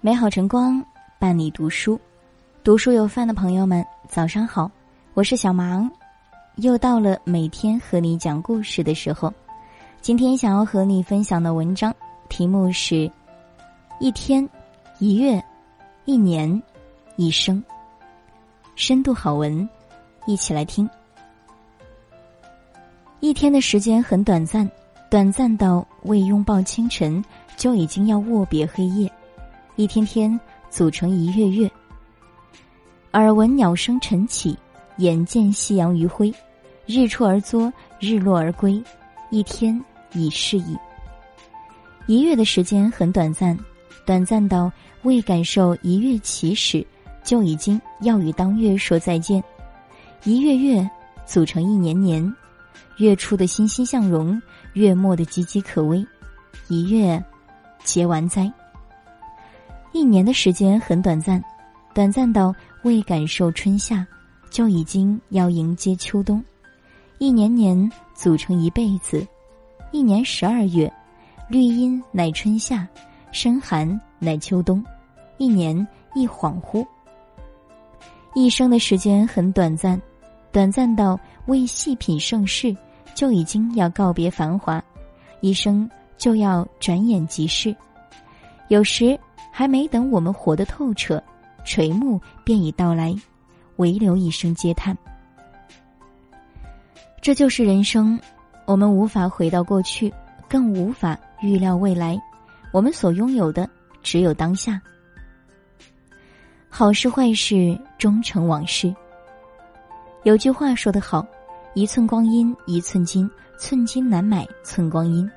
美好晨光伴你读书，读书有饭的朋友们，早上好，我是小芒，又到了每天和你讲故事的时候。今天想要和你分享的文章题目是：一天、一月、一年、一生。深度好文，一起来听。一天的时间很短暂，短暂到未拥抱清晨，就已经要握别黑夜。一天天组成一月月，耳闻鸟声晨起，眼见夕阳余晖，日出而作，日落而归，一天已逝矣。一月的时间很短暂，短暂到未感受一月起始，就已经要与当月说再见。一月月组成一年年，月初的欣欣向荣，月末的岌岌可危，一月结完灾。一年的时间很短暂，短暂到未感受春夏，就已经要迎接秋冬。一年年组成一辈子，一年十二月，绿阴乃春夏，深寒乃秋冬，一年一恍惚。一生的时间很短暂，短暂到未细品盛世，就已经要告别繁华，一生就要转眼即逝。有时。还没等我们活得透彻，垂暮便已到来，唯留一声嗟叹。这就是人生，我们无法回到过去，更无法预料未来，我们所拥有的只有当下。好事坏事终成往事。有句话说得好：“一寸光阴一寸金，寸金难买寸光阴。”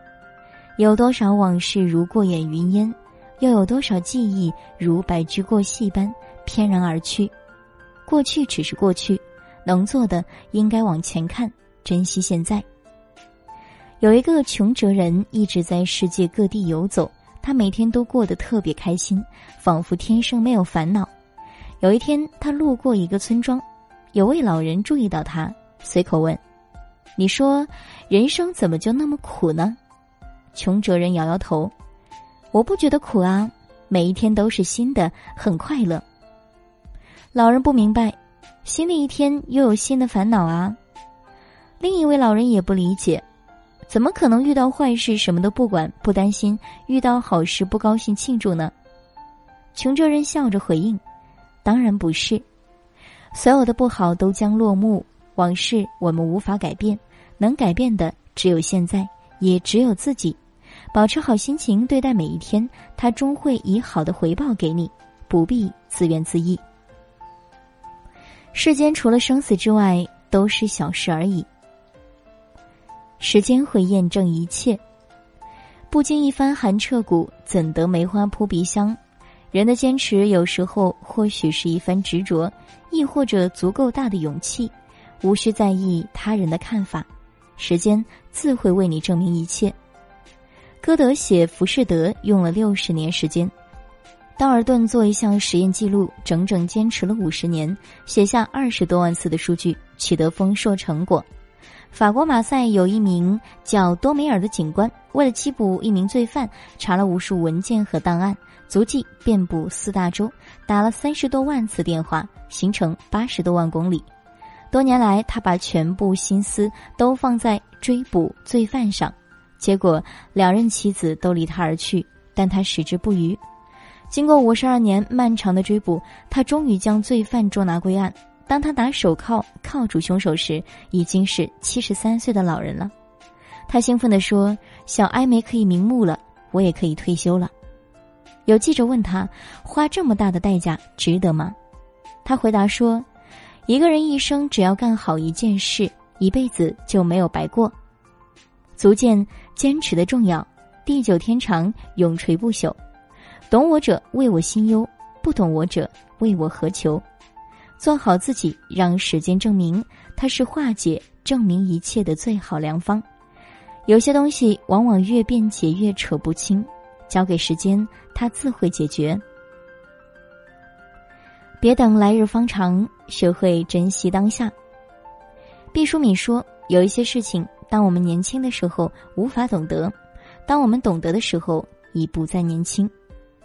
有多少往事如过眼云烟？又有多少记忆如白驹过隙般翩然而去？过去只是过去，能做的应该往前看，珍惜现在。有一个穷哲人一直在世界各地游走，他每天都过得特别开心，仿佛天生没有烦恼。有一天，他路过一个村庄，有位老人注意到他，随口问：“你说，人生怎么就那么苦呢？”穷哲人摇摇头。我不觉得苦啊，每一天都是新的，很快乐。老人不明白，新的一天又有新的烦恼啊。另一位老人也不理解，怎么可能遇到坏事什么都不管不担心，遇到好事不高兴庆祝呢？穷哲人笑着回应：“当然不是，所有的不好都将落幕，往事我们无法改变，能改变的只有现在，也只有自己。”保持好心情对待每一天，他终会以好的回报给你，不必自怨自艾。世间除了生死之外，都是小事而已。时间会验证一切，不经一番寒彻骨，怎得梅花扑鼻香？人的坚持，有时候或许是一番执着，亦或者足够大的勇气，无需在意他人的看法，时间自会为你证明一切。歌德写《浮士德》用了六十年时间，道尔顿做一项实验记录，整整坚持了五十年，写下二十多万次的数据，取得丰硕成果。法国马赛有一名叫多梅尔的警官，为了缉捕一名罪犯，查了无数文件和档案，足迹遍布四大洲，打了三十多万次电话，行程八十多万公里。多年来，他把全部心思都放在追捕罪犯上。结果，两任妻子都离他而去，但他矢志不渝。经过五十二年漫长的追捕，他终于将罪犯捉拿归案。当他拿手铐铐住凶手时，已经是七十三岁的老人了。他兴奋地说：“小艾梅可以瞑目了，我也可以退休了。”有记者问他：“花这么大的代价值得吗？”他回答说：“一个人一生只要干好一件事，一辈子就没有白过。”足见坚持的重要，地久天长，永垂不朽。懂我者为我心忧，不懂我者为我何求？做好自己，让时间证明，它是化解、证明一切的最好良方。有些东西往往越辩解越扯不清，交给时间，它自会解决。别等来日方长，学会珍惜当下。毕淑敏说：“有一些事情。”当我们年轻的时候无法懂得，当我们懂得的时候已不再年轻。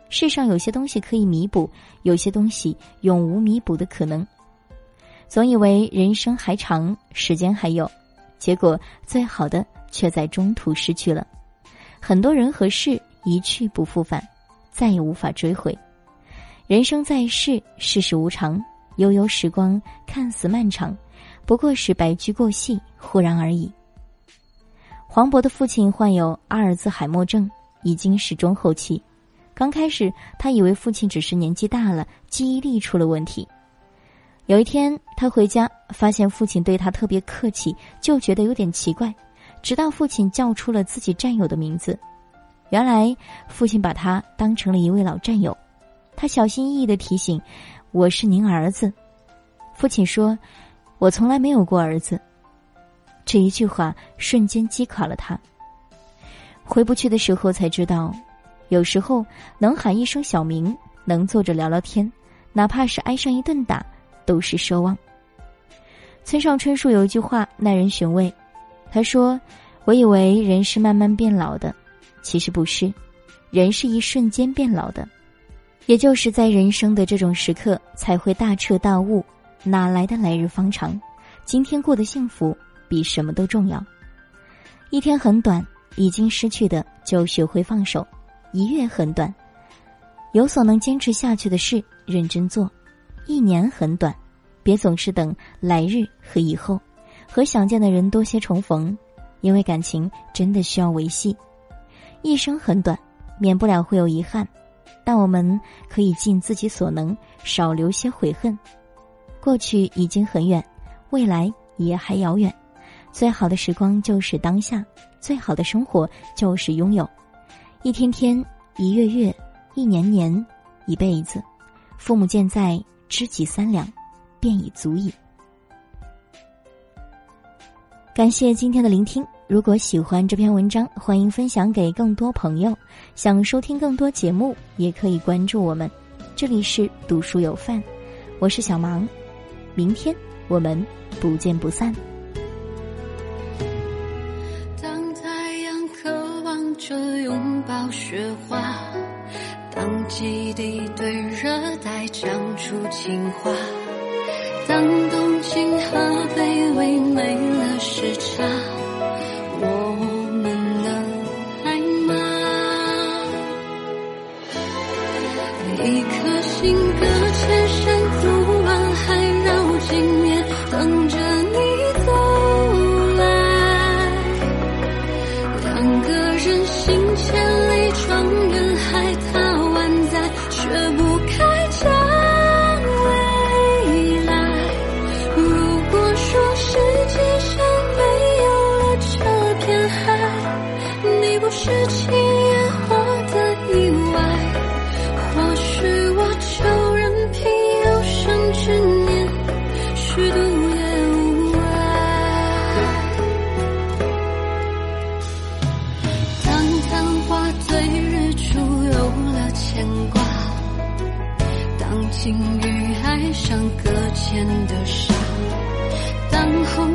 世上有些东西可以弥补，有些东西永无弥补的可能。总以为人生还长，时间还有，结果最好的却在中途失去了。很多人和事一去不复返，再也无法追回。人生在世，世事无常，悠悠时光看似漫长，不过是白驹过隙，忽然而已。黄渤的父亲患有阿尔兹海默症，已经是中后期。刚开始，他以为父亲只是年纪大了，记忆力出了问题。有一天，他回家发现父亲对他特别客气，就觉得有点奇怪。直到父亲叫出了自己战友的名字，原来父亲把他当成了一位老战友。他小心翼翼的提醒：“我是您儿子。”父亲说：“我从来没有过儿子。”这一句话瞬间击垮了他。回不去的时候才知道，有时候能喊一声小名，能坐着聊聊天，哪怕是挨上一顿打，都是奢望。村上春树有一句话耐人寻味，他说：“我以为人是慢慢变老的，其实不是，人是一瞬间变老的。也就是在人生的这种时刻，才会大彻大悟，哪来的来日方长？今天过得幸福。”比什么都重要。一天很短，已经失去的就学会放手；一月很短，有所能坚持下去的事认真做；一年很短，别总是等来日和以后，和想见的人多些重逢，因为感情真的需要维系；一生很短，免不了会有遗憾，但我们可以尽自己所能，少留些悔恨。过去已经很远，未来也还遥远。最好的时光就是当下，最好的生活就是拥有。一天天，一月月，一年年，一辈子，父母健在，知己三两，便已足矣。感谢今天的聆听。如果喜欢这篇文章，欢迎分享给更多朋友。想收听更多节目，也可以关注我们。这里是读书有范，我是小芒。明天我们不见不散。拥抱雪花，当基地对热带讲出情话，当你的沙，当后